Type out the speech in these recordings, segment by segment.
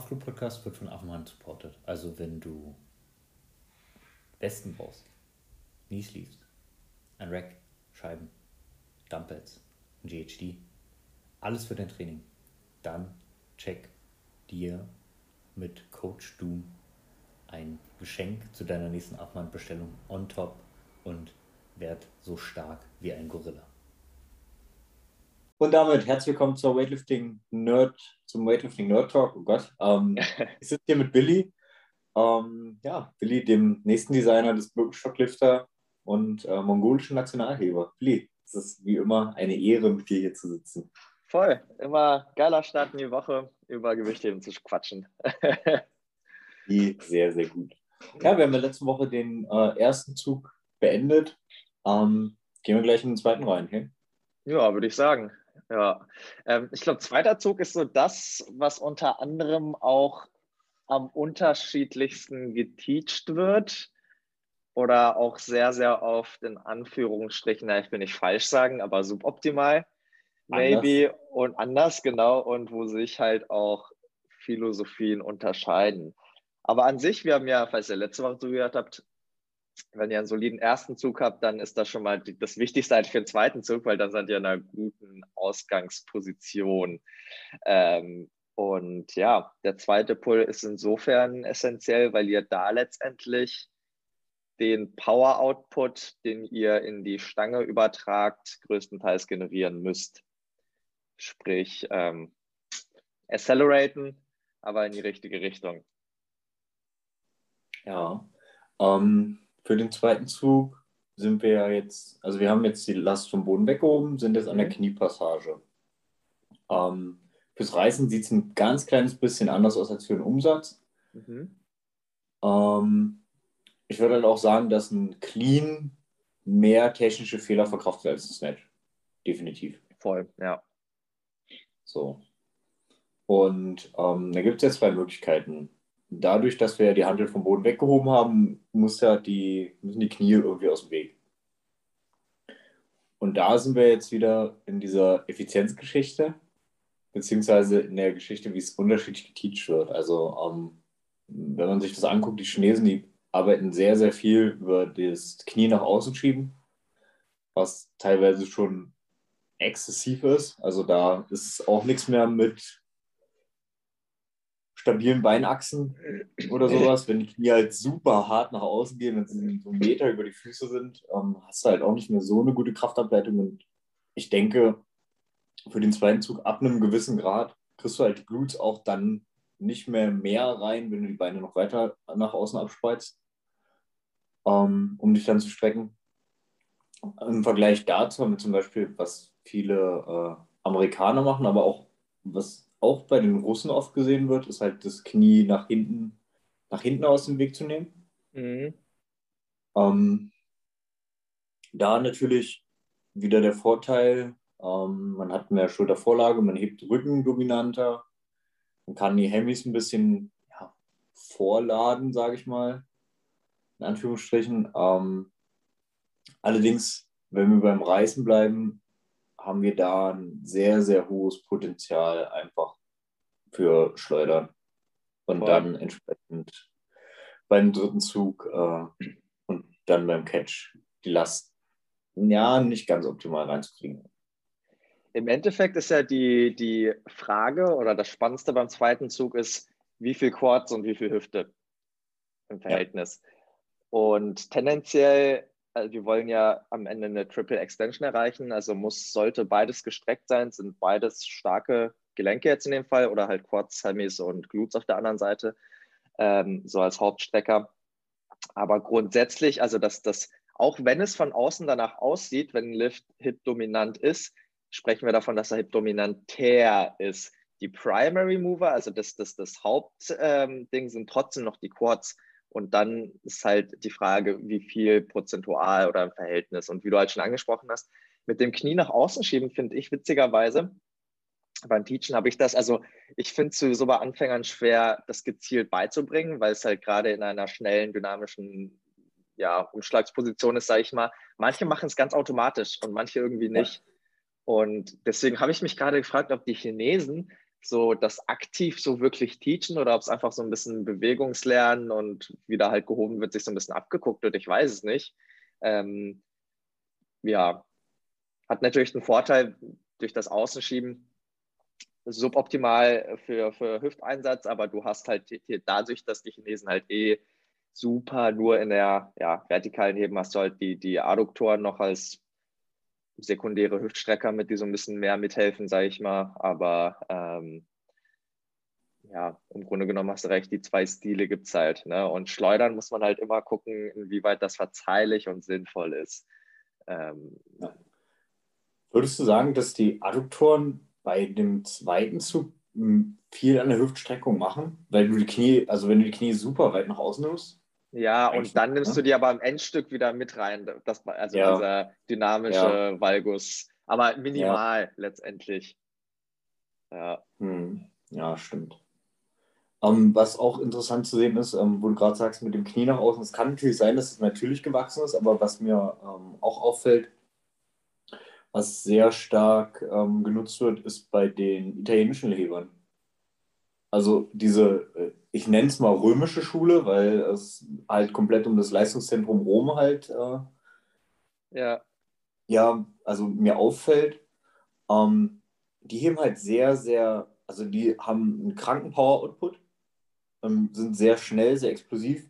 Podcast wird von Affenhand supported. Also wenn du Westen brauchst, Knee Sleeves, ein Rack, Scheiben, Dumbbells, ein GHD, alles für dein Training, dann check dir mit Coach Doom ein Geschenk zu deiner nächsten Abmannbestellung on top und werd so stark wie ein Gorilla. Und damit herzlich willkommen zur Weightlifting Nerd, zum Weightlifting Nerd Talk. Oh Gott. Ähm, ich sitze hier mit Billy. Ähm, ja, Billy, dem nächsten Designer des Birkenstocklifter und äh, mongolischen Nationalheber. Billy, es ist wie immer eine Ehre, mit dir hier zu sitzen. Voll. Immer geiler Start in die Woche, über Gewichtheben zu quatschen. sehr, sehr gut. Ja, wir haben in der letzten Woche den äh, ersten Zug beendet. Ähm, gehen wir gleich in den zweiten rein, hey? Ja, würde ich sagen. Ja, ähm, ich glaube, zweiter Zug ist so das, was unter anderem auch am unterschiedlichsten geteacht wird oder auch sehr, sehr oft in Anführungsstrichen, na, ich will nicht falsch sagen, aber suboptimal, maybe anders. und anders, genau, und wo sich halt auch Philosophien unterscheiden. Aber an sich, wir haben ja, falls ihr letzte Woche zugehört habt, wenn ihr einen soliden ersten Zug habt, dann ist das schon mal das Wichtigste halt für den zweiten Zug, weil dann seid ihr in einer guten Ausgangsposition. Ähm, und ja, der zweite Pull ist insofern essentiell, weil ihr da letztendlich den Power Output, den ihr in die Stange übertragt, größtenteils generieren müsst. Sprich, ähm, acceleraten, aber in die richtige Richtung. Ja, ähm, für den zweiten Zug sind wir ja jetzt, also wir haben jetzt die Last vom Boden weggehoben, sind jetzt an der mhm. Kniepassage. Ähm, fürs Reißen sieht es ein ganz kleines bisschen anders aus als für den Umsatz. Mhm. Ähm, ich würde halt auch sagen, dass ein Clean mehr technische Fehler verkraftet als ein Snatch. Definitiv. Voll, ja. So. Und ähm, da gibt es jetzt zwei Möglichkeiten dadurch, dass wir die Handel vom Boden weggehoben haben, muss ja die, müssen die Knie irgendwie aus dem Weg. Und da sind wir jetzt wieder in dieser Effizienzgeschichte, beziehungsweise in der Geschichte, wie es unterschiedlich geteacht wird. Also, ähm, wenn man sich das anguckt, die Chinesen, die arbeiten sehr, sehr viel über das Knie nach außen schieben, was teilweise schon exzessiv ist. Also, da ist auch nichts mehr mit stabilen Beinachsen oder sowas, wenn die Knie halt super hart nach außen gehen, wenn sie so einen Meter über die Füße sind, ähm, hast du halt auch nicht mehr so eine gute Kraftableitung. Und ich denke, für den zweiten Zug ab einem gewissen Grad kriegst du halt die Glutes auch dann nicht mehr mehr rein, wenn du die Beine noch weiter nach außen abspreizt, ähm, um dich dann zu strecken. Im Vergleich dazu haben wir zum Beispiel, was viele äh, Amerikaner machen, aber auch was auch bei den Russen oft gesehen wird, ist halt das Knie nach hinten, nach hinten aus dem Weg zu nehmen. Mhm. Ähm, da natürlich wieder der Vorteil, ähm, man hat mehr Schultervorlage, man hebt Rücken dominanter, man kann die Hemis ein bisschen ja, vorladen, sage ich mal, in Anführungsstrichen. Ähm, allerdings, wenn wir beim Reißen bleiben, haben wir da ein sehr, sehr hohes Potenzial einfach für Schleudern. Und Voll. dann entsprechend beim dritten Zug äh, und dann beim Catch die Last ja nicht ganz optimal reinzukriegen. Im Endeffekt ist ja die, die Frage oder das Spannendste beim zweiten Zug ist, wie viel Quads und wie viel Hüfte im Verhältnis. Ja. Und tendenziell also wir wollen ja am Ende eine Triple Extension erreichen, also muss, sollte beides gestreckt sein, sind beides starke Gelenke jetzt in dem Fall oder halt Quads, Hemis und Glutes auf der anderen Seite, ähm, so als Hauptstrecker. Aber grundsätzlich, also dass das, auch wenn es von außen danach aussieht, wenn ein Lift Hip dominant ist, sprechen wir davon, dass er Hip dominantär ist. Die Primary Mover, also das, das, das Hauptding, ähm, sind trotzdem noch die Quads. Und dann ist halt die Frage, wie viel prozentual oder im Verhältnis. Und wie du halt schon angesprochen hast, mit dem Knie nach außen schieben, finde ich witzigerweise, beim Teachen habe ich das, also ich finde es sowieso bei Anfängern schwer, das gezielt beizubringen, weil es halt gerade in einer schnellen, dynamischen ja, Umschlagsposition ist, sage ich mal. Manche machen es ganz automatisch und manche irgendwie nicht. Und deswegen habe ich mich gerade gefragt, ob die Chinesen so das aktiv so wirklich teachen oder ob es einfach so ein bisschen Bewegungslernen und wieder halt gehoben wird, sich so ein bisschen abgeguckt wird, ich weiß es nicht. Ähm, ja, hat natürlich einen Vorteil durch das Außenschieben, suboptimal für, für Hüfteinsatz, aber du hast halt dadurch, dass die Chinesen halt eh super nur in der ja, vertikalen Heben hast du halt die, die Adduktoren noch als sekundäre Hüftstrecker mit, die so ein bisschen mehr mithelfen, sage ich mal. Aber ähm, ja, im Grunde genommen hast du recht, die zwei Stile gibt es halt. Ne? Und Schleudern muss man halt immer gucken, inwieweit das verzeihlich und sinnvoll ist. Ähm, ja. Würdest du sagen, dass die Adduktoren bei dem zweiten Zug hm, viel an der Hüftstreckung machen? Weil du die Knie, also wenn du die Knie super weit nach außen nimmst? Ja, und dann nimmst ne? du die aber am Endstück wieder mit rein. Das, also ja. dieser dynamische ja. Valgus. Aber minimal ja. letztendlich. Ja. Hm. Ja, stimmt. Um, ähm, was auch interessant zu sehen ist, um, ähm, wo du gerade sagst, mit dem Knie nach außen, es kann natürlich sein, dass es natürlich gewachsen ist, aber was mir um, ähm, auch auffällt, was sehr stark genutzt wird, ist bei den italienischen Hebern. Also diese, äh, ich nenne es mal römische Schule, weil es halt komplett um das Leistungszentrum Rom halt, äh, ja. ja, also mir auffällt. die heben halt sehr, sehr, also die haben einen kranken Power-Output ähm, sind sehr schnell, sehr explosiv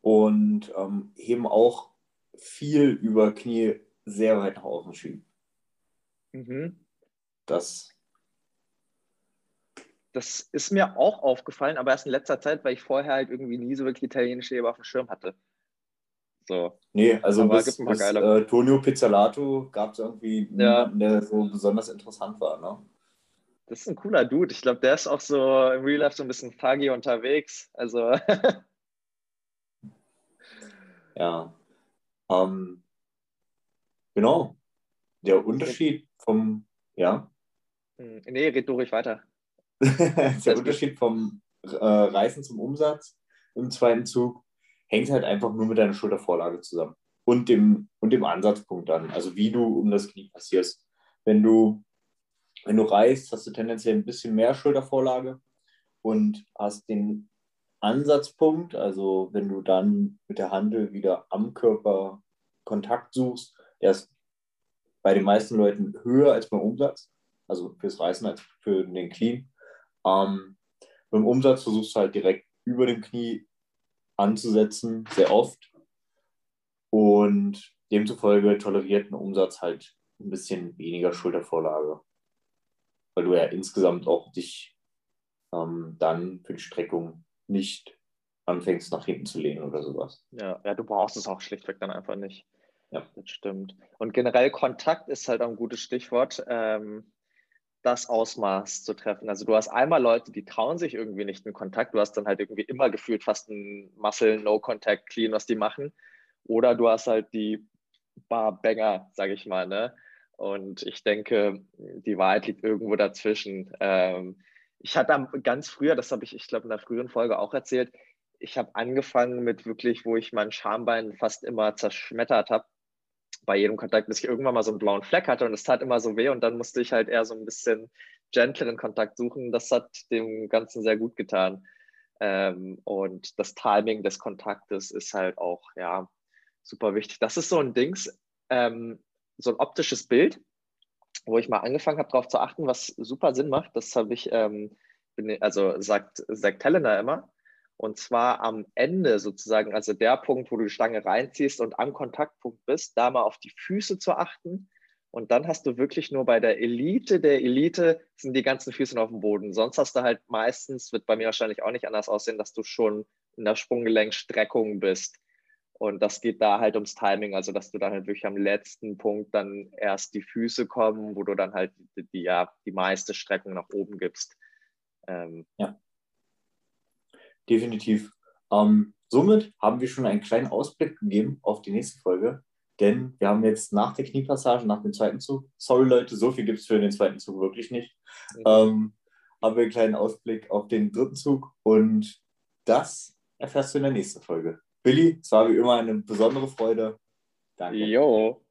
und ähm, heben auch viel über Knie sehr weit nach außen schieben. Mhm. Das. Das ist mir auch aufgefallen, aber erst in letzter Zeit, weil ich vorher halt irgendwie nie so wirklich italienische Heber auf dem Schirm hatte. So. Nee, also aber bis, bis äh, Tonio Pizzolato gab es irgendwie ja. niemanden, der so besonders interessant war. Ne? Das ist ein cooler Dude. Ich glaube, der ist auch so im Real Life so ein bisschen fuggy unterwegs. Also. ja. Ähm, genau. Der Unterschied vom, ja. Hm, nee, red du ruhig weiter. der Unterschied vom äh, Reißen zum Umsatz im zweiten Zug hängt halt einfach nur mit deiner Schultervorlage zusammen und dem, und dem Ansatzpunkt dann, also wie du um das Knie passierst. Wenn du wenn du reißt, hast du tendenziell ein bisschen mehr Schultervorlage und hast den Ansatzpunkt, also wenn du dann mit der Handel wieder am Körper Kontakt suchst, der ist bei den meisten Leuten höher als beim Umsatz, also fürs Reißen als für den Clean. Ähm, beim Umsatz versuchst du halt direkt über dem Knie anzusetzen, sehr oft. Und demzufolge toleriert ein Umsatz halt ein bisschen weniger Schultervorlage weil du ja insgesamt auch dich ähm, dann für die Streckung nicht anfängst, nach hinten zu lehnen oder sowas. Ja, ja, du brauchst es auch schlichtweg dann einfach nicht. Ja. Das stimmt. Und generell Kontakt ist halt auch ein gutes Stichwort, ähm, das Ausmaß zu treffen. Also du hast einmal Leute, die trauen sich irgendwie nicht in Kontakt. Du hast dann halt irgendwie immer gefühlt fast ein Muscle No Contact Clean, was die machen. Oder du hast halt die Barbanger, sage ich mal, ne? Und ich denke, die Wahrheit liegt irgendwo dazwischen. Ähm, ich hatte ganz früher, das habe ich, ich glaube, in der früheren Folge auch erzählt, ich habe angefangen mit wirklich, wo ich mein Schambein fast immer zerschmettert habe, bei jedem Kontakt, bis ich irgendwann mal so einen blauen Fleck hatte und es tat immer so weh und dann musste ich halt eher so ein bisschen gentleren Kontakt suchen. Das hat dem Ganzen sehr gut getan. Ähm, und das Timing des Kontaktes ist halt auch, ja, super wichtig. Das ist so ein Dings. Ähm, so ein optisches Bild, wo ich mal angefangen habe, darauf zu achten, was super Sinn macht. Das habe ich, ähm, also sagt, sagt Helena immer. Und zwar am Ende sozusagen, also der Punkt, wo du die Stange reinziehst und am Kontaktpunkt bist, da mal auf die Füße zu achten. Und dann hast du wirklich nur bei der Elite der Elite sind die ganzen Füße auf dem Boden. Sonst hast du halt meistens, wird bei mir wahrscheinlich auch nicht anders aussehen, dass du schon in der Sprunggelenkstreckung bist. Und das geht da halt ums Timing, also dass du dann halt wirklich am letzten Punkt dann erst die Füße kommen, wo du dann halt die, ja, die meiste Streckung nach oben gibst. Ähm, ja. Definitiv. Ähm, somit haben wir schon einen kleinen Ausblick gegeben auf die nächste Folge, denn wir haben jetzt nach der Kniepassage, nach dem zweiten Zug, sorry Leute, so viel gibt es für den zweiten Zug wirklich nicht, mhm. ähm, haben wir einen kleinen Ausblick auf den dritten Zug und das erfährst du in der nächsten Folge. Billy, es war wie immer eine besondere Freude. Danke. Jo.